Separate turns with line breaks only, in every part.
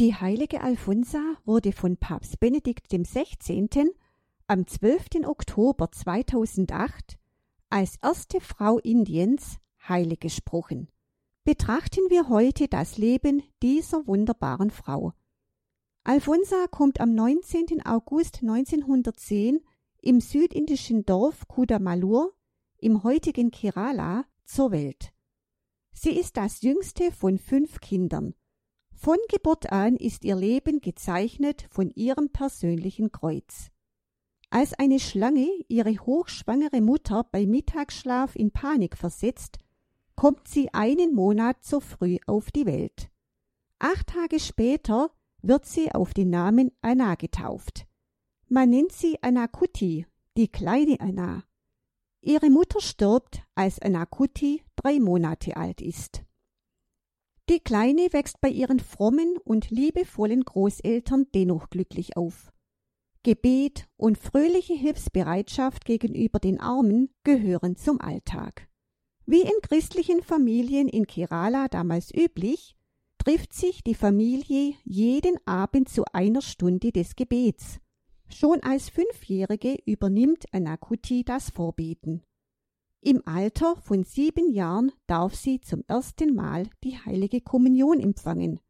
Die heilige Alfonsa wurde von Papst Benedikt XVI. am 12. Oktober 2008 als erste Frau Indiens heilig gesprochen. Betrachten wir heute das Leben dieser wunderbaren Frau. Alfonsa kommt am 19. August 1910 im südindischen Dorf Kudamalur im heutigen Kerala zur Welt. Sie ist das jüngste von fünf Kindern. Von Geburt an ist ihr Leben gezeichnet von ihrem persönlichen Kreuz. Als eine Schlange ihre hochschwangere Mutter bei Mittagsschlaf in Panik versetzt, kommt sie einen Monat zu früh auf die Welt. Acht Tage später wird sie auf den Namen Anna getauft. Man nennt sie Anakuti, die kleine Anna. Ihre Mutter stirbt, als Anakuti drei Monate alt ist. Die Kleine wächst bei ihren frommen und liebevollen Großeltern dennoch glücklich auf. Gebet und fröhliche Hilfsbereitschaft gegenüber den Armen gehören zum Alltag. Wie in christlichen Familien in Kerala damals üblich, trifft sich die Familie jeden Abend zu einer Stunde des Gebets. Schon als Fünfjährige übernimmt Anakuti das Vorbeten. Im Alter von sieben Jahren darf sie zum ersten Mal die heilige Kommunion empfangen.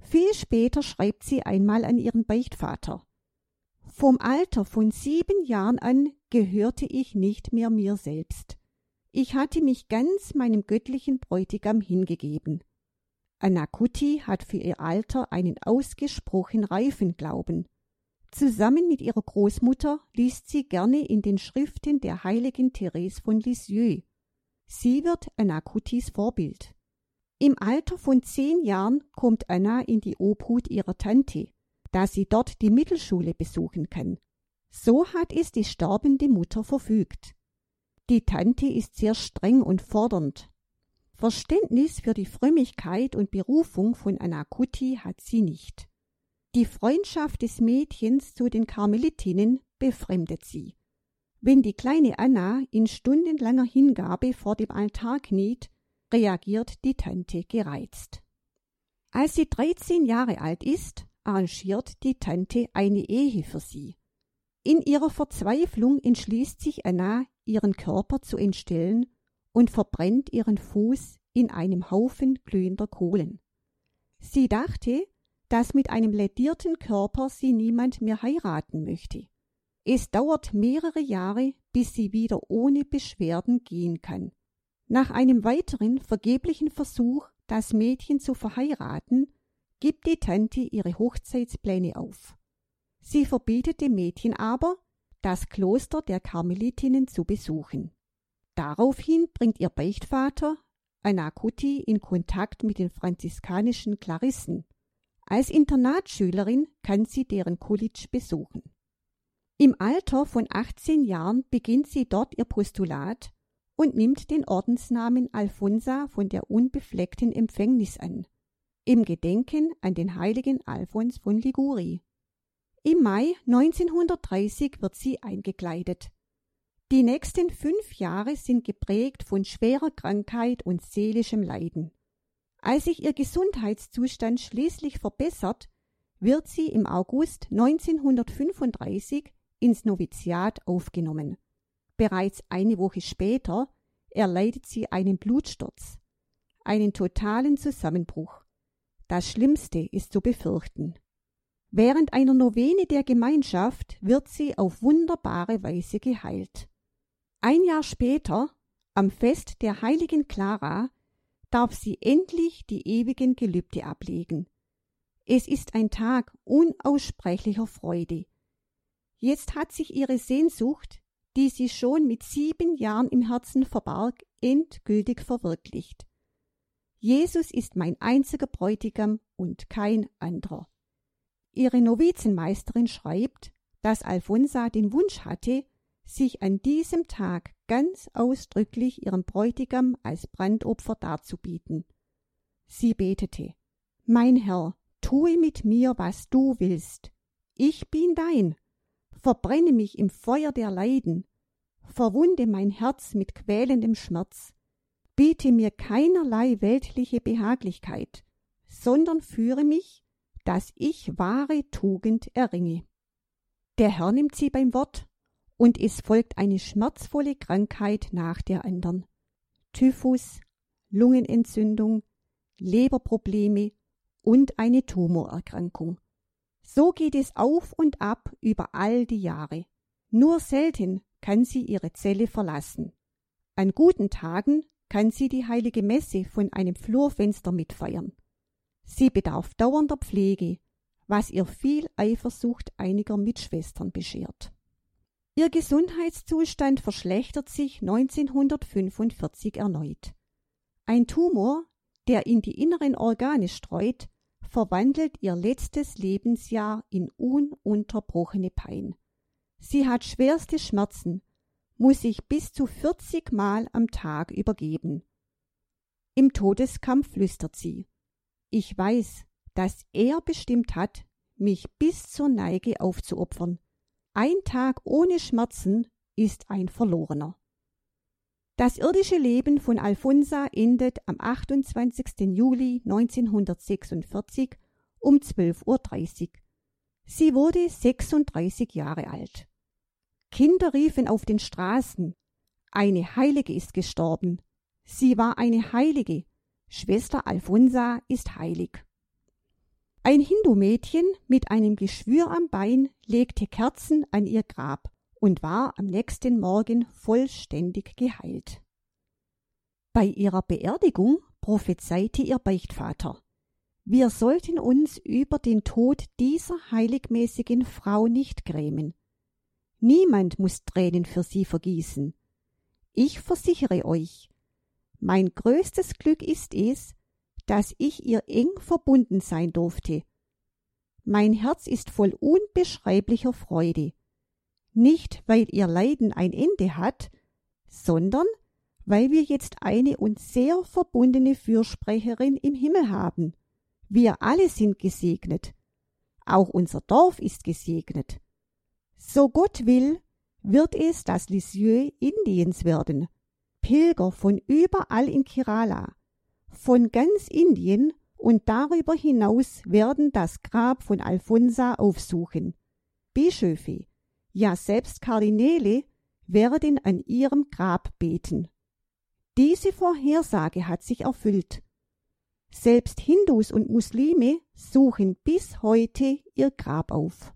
Viel später schreibt sie einmal an ihren Beichtvater. Vom Alter von sieben Jahren an gehörte ich nicht mehr mir selbst. Ich hatte mich ganz meinem göttlichen Bräutigam hingegeben. Anakuti hat für ihr Alter einen ausgesprochen reifen Glauben. Zusammen mit ihrer Großmutter liest sie gerne in den Schriften der heiligen Therese von Lisieux. Sie wird Anakutis Vorbild. Im Alter von zehn Jahren kommt Anna in die Obhut ihrer Tante, da sie dort die Mittelschule besuchen kann. So hat es die sterbende Mutter verfügt. Die Tante ist sehr streng und fordernd. Verständnis für die Frömmigkeit und Berufung von Anakuti hat sie nicht. Die Freundschaft des Mädchens zu den Karmelitinnen befremdet sie. Wenn die kleine Anna in stundenlanger Hingabe vor dem Altar kniet, reagiert die Tante gereizt. Als sie 13 Jahre alt ist, arrangiert die Tante eine Ehe für sie. In ihrer Verzweiflung entschließt sich Anna, ihren Körper zu entstellen und verbrennt ihren Fuß in einem Haufen glühender Kohlen. Sie dachte, dass mit einem lädierten Körper sie niemand mehr heiraten möchte. Es dauert mehrere Jahre, bis sie wieder ohne Beschwerden gehen kann. Nach einem weiteren vergeblichen Versuch, das Mädchen zu verheiraten, gibt die Tante ihre Hochzeitspläne auf. Sie verbietet dem Mädchen aber, das Kloster der Karmelitinnen zu besuchen. Daraufhin bringt ihr Beichtvater Anakuti in Kontakt mit den franziskanischen Klarissen. Als Internatsschülerin kann sie deren College besuchen. Im Alter von 18 Jahren beginnt sie dort ihr Postulat und nimmt den Ordensnamen Alfonsa von der unbefleckten Empfängnis an im Gedenken an den heiligen Alfons von Liguri. Im Mai 1930 wird sie eingekleidet. Die nächsten fünf Jahre sind geprägt von schwerer Krankheit und seelischem Leiden. Als sich ihr Gesundheitszustand schließlich verbessert, wird sie im August 1935 ins Noviziat aufgenommen. Bereits eine Woche später erleidet sie einen Blutsturz, einen totalen Zusammenbruch. Das Schlimmste ist zu befürchten. Während einer Novene der Gemeinschaft wird sie auf wunderbare Weise geheilt. Ein Jahr später, am Fest der heiligen Clara, darf sie endlich die ewigen Gelübde ablegen. Es ist ein Tag unaussprechlicher Freude. Jetzt hat sich ihre Sehnsucht, die sie schon mit sieben Jahren im Herzen verbarg, endgültig verwirklicht. Jesus ist mein einziger Bräutigam und kein anderer. Ihre Novizenmeisterin schreibt, dass Alfonsa den Wunsch hatte, sich an diesem Tag ganz ausdrücklich ihrem Bräutigam als Brandopfer darzubieten. Sie betete Mein Herr, tue mit mir, was du willst. Ich bin dein. Verbrenne mich im Feuer der Leiden. Verwunde mein Herz mit quälendem Schmerz biete mir keinerlei weltliche Behaglichkeit, sondern führe mich, dass ich wahre Tugend erringe. Der Herr nimmt sie beim Wort, und es folgt eine schmerzvolle Krankheit nach der andern. Typhus, Lungenentzündung, Leberprobleme und eine Tumorerkrankung. So geht es auf und ab über all die Jahre. Nur selten kann sie ihre Zelle verlassen. An guten Tagen kann sie die heilige Messe von einem Flurfenster mitfeiern. Sie bedarf dauernder Pflege, was ihr viel Eifersucht einiger Mitschwestern beschert. Ihr Gesundheitszustand verschlechtert sich 1945 erneut. Ein Tumor, der in die inneren Organe streut, verwandelt ihr letztes Lebensjahr in ununterbrochene Pein. Sie hat schwerste Schmerzen, muss sich bis zu 40 Mal am Tag übergeben. Im Todeskampf flüstert sie. Ich weiß, dass er bestimmt hat, mich bis zur Neige aufzuopfern. Ein Tag ohne Schmerzen ist ein verlorener. Das irdische Leben von Alfonsa endet am 28. Juli 1946 um 12.30 Uhr. Sie wurde 36 Jahre alt. Kinder riefen auf den Straßen, eine Heilige ist gestorben. Sie war eine Heilige. Schwester Alfonsa ist heilig. Ein Hindu-Mädchen mit einem Geschwür am Bein legte Kerzen an ihr Grab und war am nächsten Morgen vollständig geheilt. Bei ihrer Beerdigung prophezeite ihr Beichtvater. Wir sollten uns über den Tod dieser heiligmäßigen Frau nicht grämen. Niemand muss Tränen für sie vergießen. Ich versichere euch, mein größtes Glück ist es, dass ich ihr eng verbunden sein durfte. Mein Herz ist voll unbeschreiblicher Freude nicht weil ihr Leiden ein Ende hat, sondern weil wir jetzt eine uns sehr verbundene Fürsprecherin im Himmel haben. Wir alle sind gesegnet. Auch unser Dorf ist gesegnet. So Gott will, wird es das Lisieux Indiens werden. Pilger von überall in Kerala, von ganz Indien und darüber hinaus werden das Grab von Alfonsa aufsuchen. Bischöfe, ja selbst Kardinäle werden an ihrem Grab beten. Diese Vorhersage hat sich erfüllt. Selbst Hindus und Muslime suchen bis heute ihr Grab auf.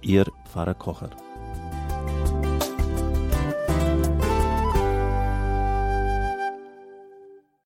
Ihr Pfarrer Kocher.